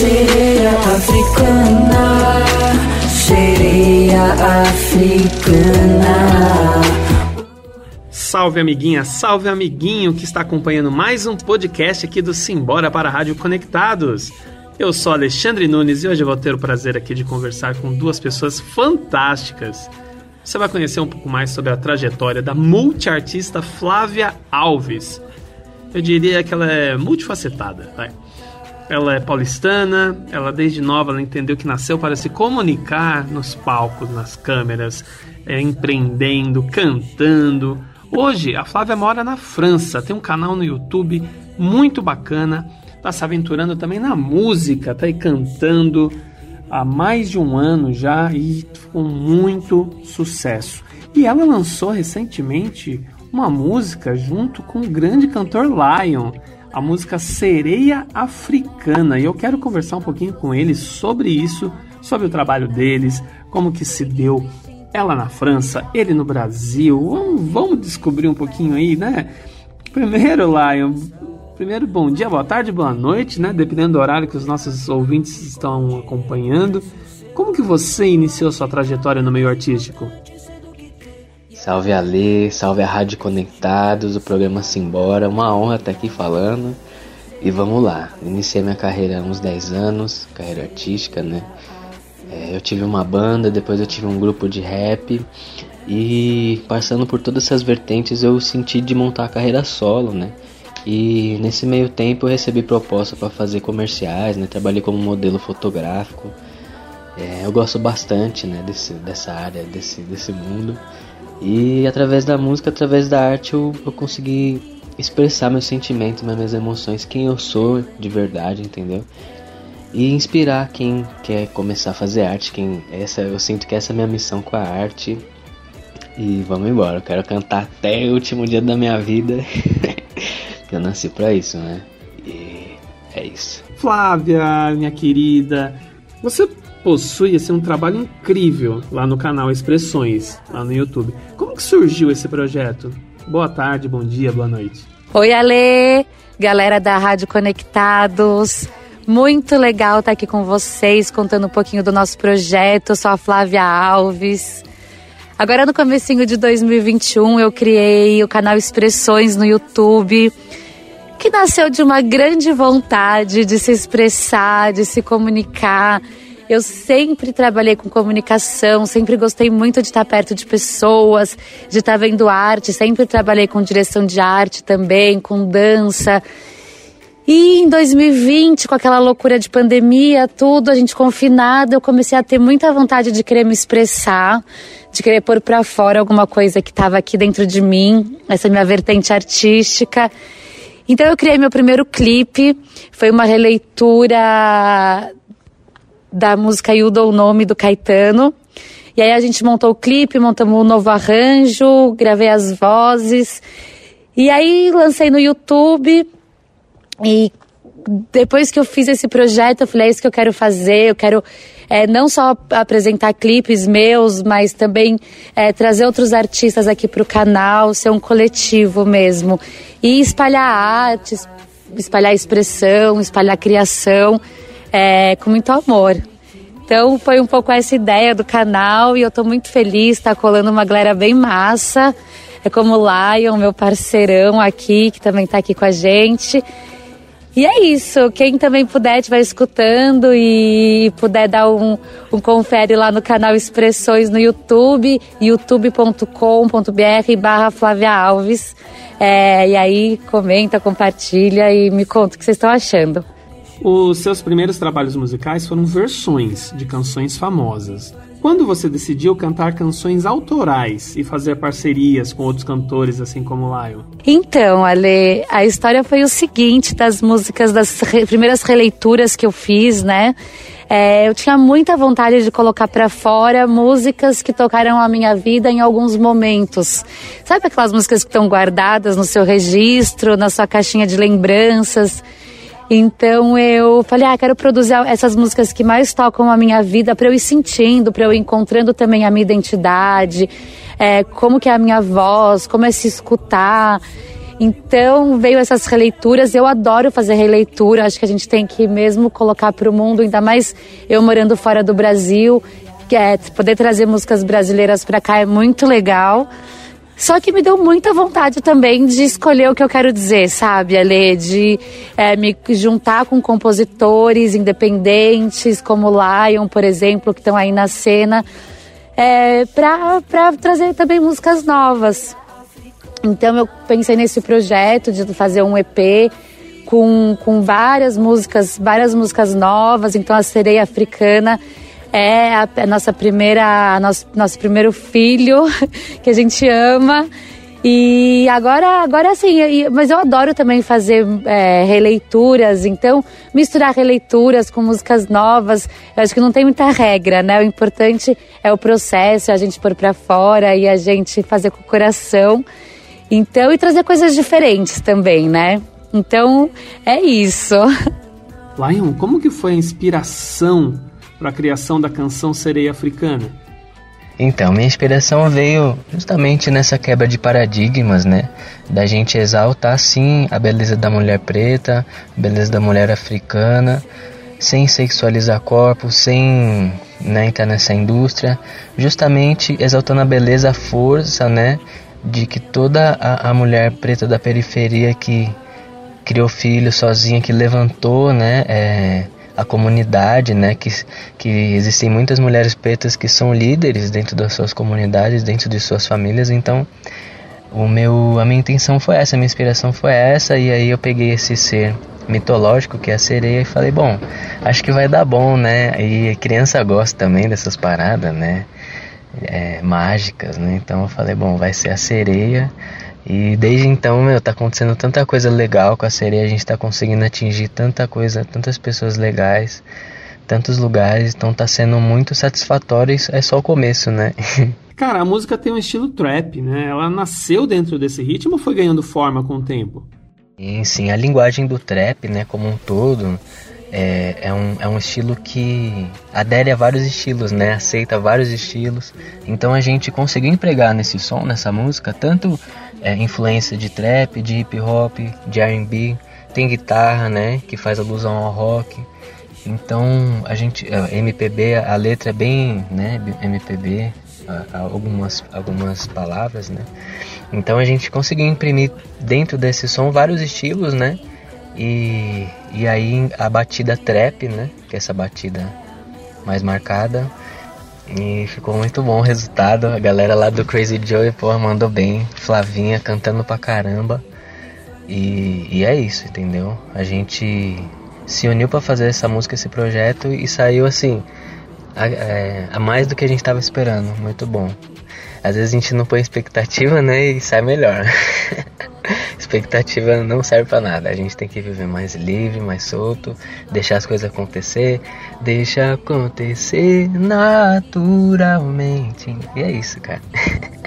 sereia africana, sereia africana. Salve amiguinha, salve amiguinho que está acompanhando mais um podcast aqui do Simbora para a Rádio Conectados. Eu sou Alexandre Nunes e hoje eu vou ter o prazer aqui de conversar com duas pessoas fantásticas. Você vai conhecer um pouco mais sobre a trajetória da multiartista Flávia Alves. Eu diria que ela é multifacetada, vai. Ela é paulistana, ela desde nova ela entendeu que nasceu para se comunicar nos palcos, nas câmeras, é, empreendendo, cantando. Hoje a Flávia mora na França, tem um canal no YouTube muito bacana tá se aventurando também na música, tá aí cantando há mais de um ano já e com muito sucesso. E ela lançou recentemente uma música junto com o grande cantor Lion, a música Sereia Africana. E eu quero conversar um pouquinho com eles sobre isso, sobre o trabalho deles, como que se deu ela na França, ele no Brasil. Vamos, vamos descobrir um pouquinho aí, né? Primeiro, Lion, Primeiro, bom dia, boa tarde, boa noite, né? Dependendo do horário que os nossos ouvintes estão acompanhando. Como que você iniciou sua trajetória no meio artístico? Salve Ale, salve a Rádio Conectados, o programa Simbora. Uma honra estar aqui falando. E vamos lá, iniciei minha carreira há uns 10 anos, carreira artística, né? É, eu tive uma banda, depois eu tive um grupo de rap. E passando por todas essas vertentes, eu senti de montar a carreira solo, né? E nesse meio tempo eu recebi proposta para fazer comerciais, né? Trabalhei como modelo fotográfico. É, eu gosto bastante, né, desse, dessa área, desse, desse mundo. E através da música, através da arte, eu, eu consegui expressar meus sentimentos, minhas emoções, quem eu sou de verdade, entendeu? E inspirar quem quer começar a fazer arte, quem essa eu sinto que essa é a minha missão com a arte. E vamos embora, eu quero cantar até o último dia da minha vida. Eu nasci para isso, né? E é isso. Flávia, minha querida, você possui assim, um trabalho incrível lá no canal Expressões, lá no YouTube. Como que surgiu esse projeto? Boa tarde, bom dia, boa noite. Oi, Ale, galera da Rádio Conectados. Muito legal estar aqui com vocês, contando um pouquinho do nosso projeto. Eu sou a Flávia Alves. Agora no comecinho de 2021 eu criei o canal Expressões no YouTube, que nasceu de uma grande vontade de se expressar, de se comunicar. Eu sempre trabalhei com comunicação, sempre gostei muito de estar perto de pessoas, de estar vendo arte, sempre trabalhei com direção de arte também, com dança. E em 2020, com aquela loucura de pandemia, tudo, a gente confinado, eu comecei a ter muita vontade de querer me expressar, de querer pôr para fora alguma coisa que estava aqui dentro de mim, essa minha vertente artística. Então eu criei meu primeiro clipe, foi uma releitura da música You o Nome do Caetano. E aí a gente montou o clipe, montamos um novo arranjo, gravei as vozes. E aí lancei no YouTube e depois que eu fiz esse projeto, eu falei, é isso que eu quero fazer, eu quero é, não só apresentar clipes meus, mas também é, trazer outros artistas aqui para o canal, ser um coletivo mesmo. E espalhar arte, espalhar expressão, espalhar criação é, com muito amor. Então foi um pouco essa ideia do canal e eu estou muito feliz, está colando uma galera bem massa. É como o Lion, meu parceirão aqui, que também está aqui com a gente. E é isso. Quem também puder, estiver escutando e puder dar um, um confere lá no canal Expressões no YouTube, youtube.com.br barra Flávia Alves. É, e aí comenta, compartilha e me conta o que vocês estão achando. Os seus primeiros trabalhos musicais foram versões de canções famosas. Quando você decidiu cantar canções autorais e fazer parcerias com outros cantores, assim como Lion? Então, Ale, a história foi o seguinte das músicas, das re primeiras releituras que eu fiz, né? É, eu tinha muita vontade de colocar para fora músicas que tocaram a minha vida em alguns momentos. Sabe aquelas músicas que estão guardadas no seu registro, na sua caixinha de lembranças? Então eu falei, ah, quero produzir essas músicas que mais tocam a minha vida para eu ir sentindo, para eu ir encontrando também a minha identidade, é, como que é a minha voz, como é se escutar. Então veio essas releituras. Eu adoro fazer releitura. Acho que a gente tem que mesmo colocar para o mundo, ainda mais eu morando fora do Brasil, que é poder trazer músicas brasileiras para cá é muito legal. Só que me deu muita vontade também de escolher o que eu quero dizer, sabe, Ale? De é, me juntar com compositores independentes, como Lion, por exemplo, que estão aí na cena, é, para trazer também músicas novas. Então eu pensei nesse projeto de fazer um EP com, com várias músicas, várias músicas novas. Então a Sereia Africana é a, a nossa primeira, a nosso, nosso primeiro filho que a gente ama. E agora, agora sim, mas eu adoro também fazer é, releituras, então misturar releituras com músicas novas, eu acho que não tem muita regra, né? O importante é o processo, a gente pôr pra fora e a gente fazer com o coração. Então, e trazer coisas diferentes também, né? Então, é isso. Lion, como que foi a inspiração para a criação da canção Sereia Africana? Então, minha inspiração veio justamente nessa quebra de paradigmas, né? Da gente exaltar sim a beleza da mulher preta, a beleza da mulher africana, sem sexualizar corpos, sem né, entrar nessa indústria, justamente exaltando a beleza, a força, né? de que toda a, a mulher preta da periferia que criou filho sozinha, que levantou, né, é, a comunidade, né, que, que existem muitas mulheres pretas que são líderes dentro das suas comunidades, dentro de suas famílias, então o meu, a minha intenção foi essa, a minha inspiração foi essa, e aí eu peguei esse ser mitológico que é a sereia e falei, bom, acho que vai dar bom, né, e criança gosta também dessas paradas, né, é, mágicas, né? Então eu falei, bom, vai ser a sereia. E desde então, meu, tá acontecendo tanta coisa legal com a sereia, a gente tá conseguindo atingir tanta coisa, tantas pessoas legais, tantos lugares, então tá sendo muito satisfatório, isso é só o começo, né? Cara, a música tem um estilo trap, né? Ela nasceu dentro desse ritmo ou foi ganhando forma com o tempo? Sim, sim, a linguagem do trap, né, como um todo, é, é, um, é um estilo que adere a vários estilos, né? Aceita vários estilos. Então a gente conseguiu empregar nesse som, nessa música, tanto é, influência de trap, de hip hop, de R&B, tem guitarra, né? Que faz alusão ao rock. Então a gente, a MPB, a letra é bem, né? MPB, algumas algumas palavras, né? Então a gente conseguiu imprimir dentro desse som vários estilos, né? E, e aí a batida trap, né? Que é essa batida mais marcada. E ficou muito bom o resultado. A galera lá do Crazy Joe, pô, mandou bem. Flavinha cantando pra caramba. E, e é isso, entendeu? A gente se uniu para fazer essa música, esse projeto e saiu assim, a, é, a mais do que a gente tava esperando. Muito bom. Às vezes a gente não põe expectativa, né? E sai melhor. expectativa não serve para nada. A gente tem que viver mais livre, mais solto, deixar as coisas acontecer, deixa acontecer naturalmente. E é isso, cara.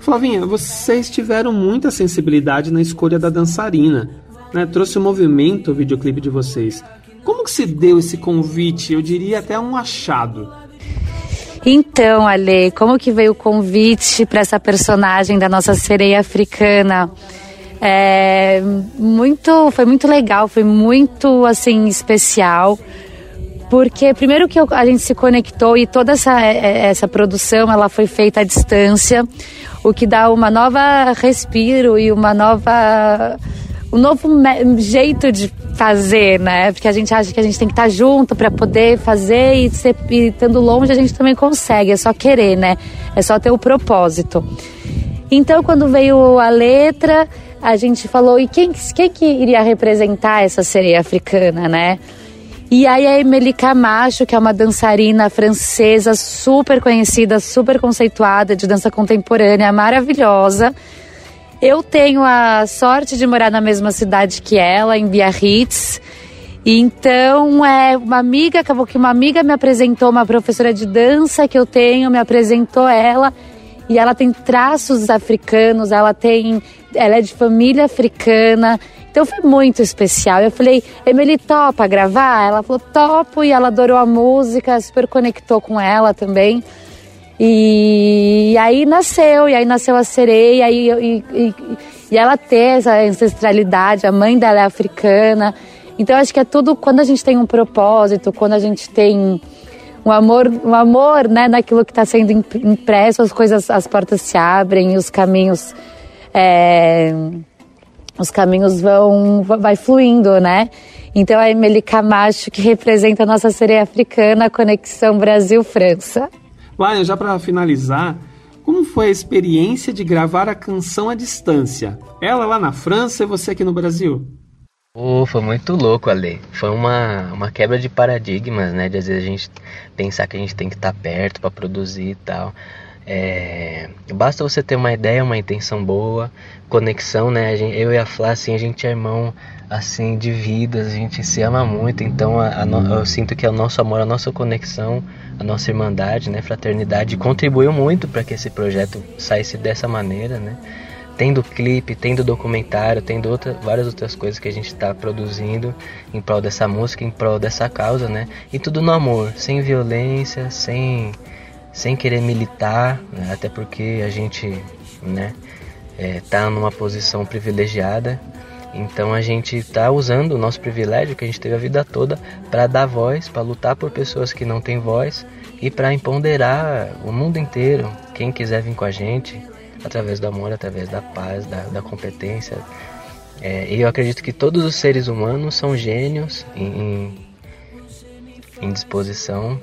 Flavinha, vocês tiveram muita sensibilidade na escolha da dançarina, né? Trouxe o movimento o videoclipe de vocês. Como que se deu esse convite? Eu diria até um achado. Então, Ale, como que veio o convite para essa personagem da nossa sereia africana? É, muito, foi muito legal, foi muito assim especial, porque primeiro que a gente se conectou e toda essa, é, é, essa produção ela foi feita à distância, o que dá uma nova respiro e uma nova um novo jeito de fazer, né? Porque a gente acha que a gente tem que estar junto para poder fazer e, ser, e estando longe a gente também consegue, é só querer, né? É só ter o propósito. Então, quando veio a letra, a gente falou, e quem, quem que iria representar essa sereia africana, né? E aí a Emily Camacho, que é uma dançarina francesa super conhecida, super conceituada de dança contemporânea, maravilhosa. Eu tenho a sorte de morar na mesma cidade que ela, em Biarritz. Então, é uma amiga, acabou que uma amiga me apresentou, uma professora de dança que eu tenho, me apresentou ela e ela tem traços africanos, ela tem, ela é de família africana. Então foi muito especial. Eu falei, Emily, topa gravar? Ela falou, topo, e ela adorou a música, super conectou com ela também. E, e aí nasceu, e aí nasceu a sereia, e, e, e, E ela ter essa ancestralidade, a mãe dela é africana. Então acho que é tudo quando a gente tem um propósito, quando a gente tem um amor, um amor, né, naquilo que está sendo impresso, as coisas, as portas se abrem os caminhos, é, os caminhos vão, vai fluindo, né? Então a Emily Camacho que representa a nossa sereia africana, a conexão Brasil-França. Lion, já para finalizar, como foi a experiência de gravar a canção à distância? Ela lá na França e você aqui no Brasil? Oh, foi muito louco, Ale. Foi uma, uma quebra de paradigmas, né? De às vezes a gente pensar que a gente tem que estar tá perto para produzir e tal. É, basta você ter uma ideia, uma intenção boa, conexão, né? eu e a Flá, assim, a gente é irmão, assim, de vidas, a gente se ama muito, então a, a no, eu sinto que o nosso amor, a nossa conexão, a nossa irmandade, né, fraternidade, contribuiu muito para que esse projeto saísse dessa maneira, né? Tendo clipe, tendo documentário, tendo outra, várias outras coisas que a gente está produzindo em prol dessa música, em prol dessa causa, né? E tudo no amor, sem violência, sem sem querer militar, né? até porque a gente né, é, tá numa posição privilegiada. Então a gente está usando o nosso privilégio que a gente teve a vida toda para dar voz, para lutar por pessoas que não têm voz e para empoderar o mundo inteiro. Quem quiser vir com a gente, através do amor, através da paz, da, da competência. É, e eu acredito que todos os seres humanos são gênios em, em, disposição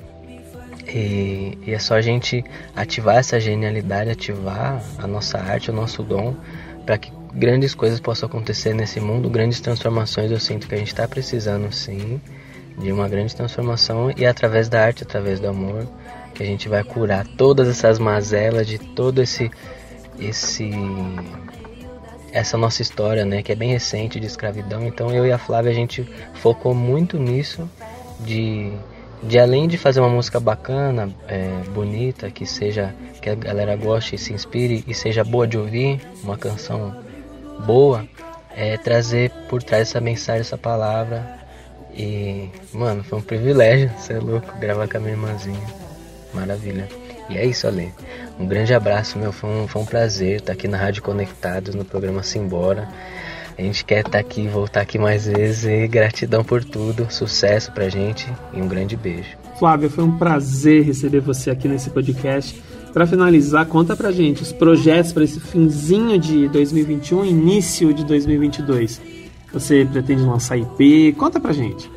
e, e, é só a gente ativar essa genialidade, ativar a nossa arte, o nosso dom, para que grandes coisas possam acontecer nesse mundo, grandes transformações. Eu sinto que a gente está precisando, sim, de uma grande transformação e é através da arte, através do amor, que a gente vai curar todas essas mazelas de todo esse esse essa nossa história, né, que é bem recente de escravidão. Então eu e a Flávia a gente focou muito nisso de de além de fazer uma música bacana, é, bonita, que seja que a galera goste se inspire e seja boa de ouvir, uma canção boa, é trazer por trás essa mensagem, essa palavra. E, mano, foi um privilégio, você é louco, gravar com a minha irmãzinha. Maravilha. E é isso, Ale. Um grande abraço, meu. Foi um, foi um prazer estar aqui na Rádio Conectados, no programa Simbora. A gente quer estar aqui, voltar aqui mais vezes e gratidão por tudo, sucesso pra gente e um grande beijo. Flávia, foi um prazer receber você aqui nesse podcast. Para finalizar, conta pra gente os projetos para esse finzinho de 2021, início de 2022. Você pretende lançar IP? Conta pra gente.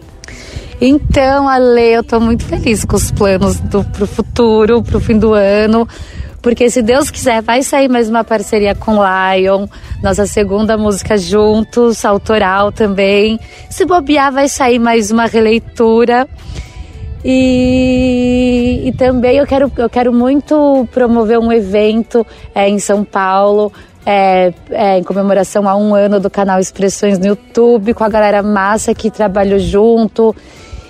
Então, Ale, eu tô muito feliz com os planos do, pro futuro, pro fim do ano porque se Deus quiser, vai sair mais uma parceria com Lion, nossa segunda música juntos, autoral também. Se bobear, vai sair mais uma releitura. E, e também eu quero, eu quero muito promover um evento é, em São Paulo, é, é, em comemoração a um ano do canal Expressões no YouTube, com a galera massa que trabalhou junto.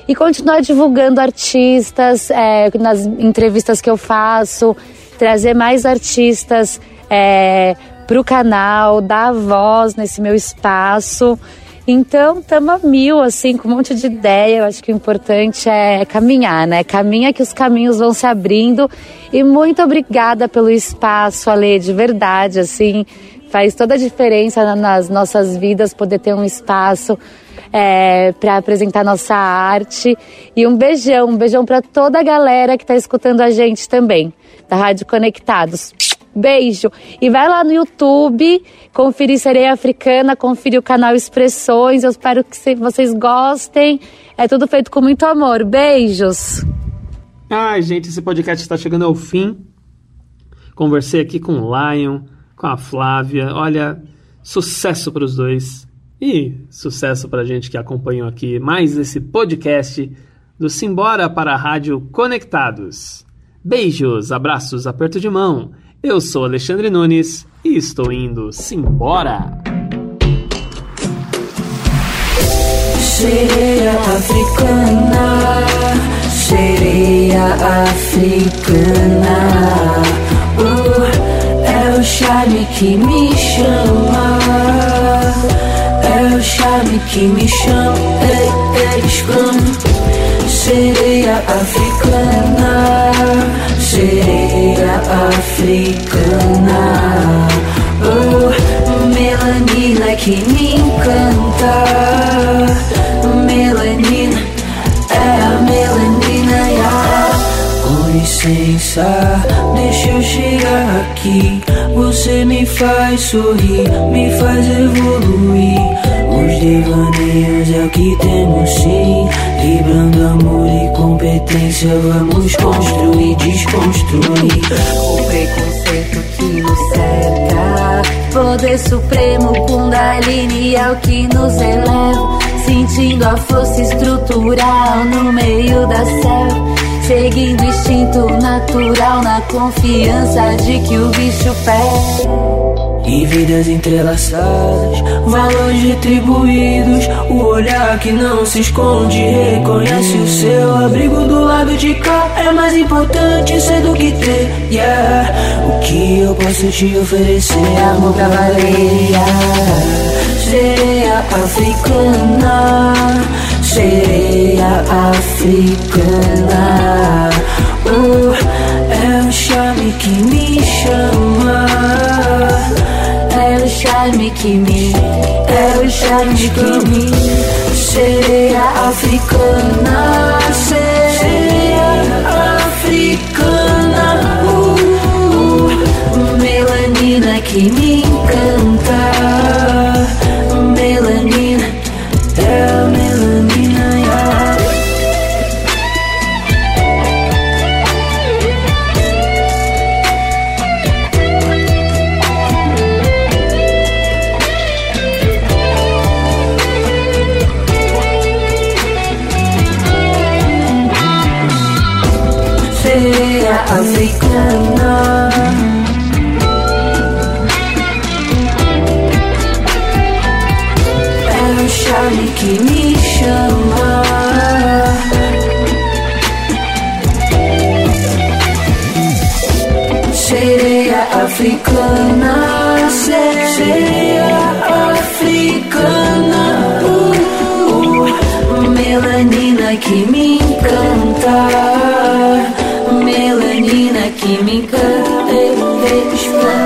E continuar divulgando artistas é, nas entrevistas que eu faço trazer mais artistas é, para o canal, dar voz nesse meu espaço. Então, estamos a mil, assim, com um monte de ideia. Eu acho que o importante é caminhar, né? Caminha que os caminhos vão se abrindo. E muito obrigada pelo espaço, Ale, de verdade, assim. Faz toda a diferença nas nossas vidas poder ter um espaço é, para apresentar nossa arte. E um beijão, um beijão para toda a galera que está escutando a gente também da Rádio Conectados. Beijo! E vai lá no YouTube, conferir Sereia Africana, conferir o canal Expressões. Eu espero que vocês gostem. É tudo feito com muito amor. Beijos! Ai, gente, esse podcast está chegando ao fim. Conversei aqui com o Lion, com a Flávia. Olha, sucesso para os dois. E sucesso para a gente que acompanhou aqui mais esse podcast do Simbora para a Rádio Conectados. Beijos, abraços, aperto de mão. Eu sou Alexandre Nunes e estou indo simbora. Sereia africana, sereia africana. Uh, é o charme que me chama. É o charme que me chama. É, é, sereia africana africana. Oh, melanina que me encanta. Melanina, é a melanina, yeah. Com licença, deixa eu chegar aqui. Você me faz sorrir, me faz evoluir. Os devaneios é o que temos sim. Librando amor e competência, vamos construir, desconstruir. O preconceito que nos cerca. Poder supremo, Kundalini é o que nos eleva. Sentindo a força estrutural no meio da selva. Seguindo o instinto natural na confiança de que o bicho pega. E vidas entrelaçadas, valores retribuídos. O olhar que não se esconde reconhece o seu abrigo do lado de cá. É mais importante ser do que ter. Yeah. O que eu posso te oferecer amor pra valer. Sereia africana, sereia africana. Oh, é o charme que me chama. Charme que me, É o charme que me. Sereia africana Sereia africana uh, uh, Melanina que me encanta Sereia africana. É o charme que me chama. Sereia africana que me encanta eh, eh,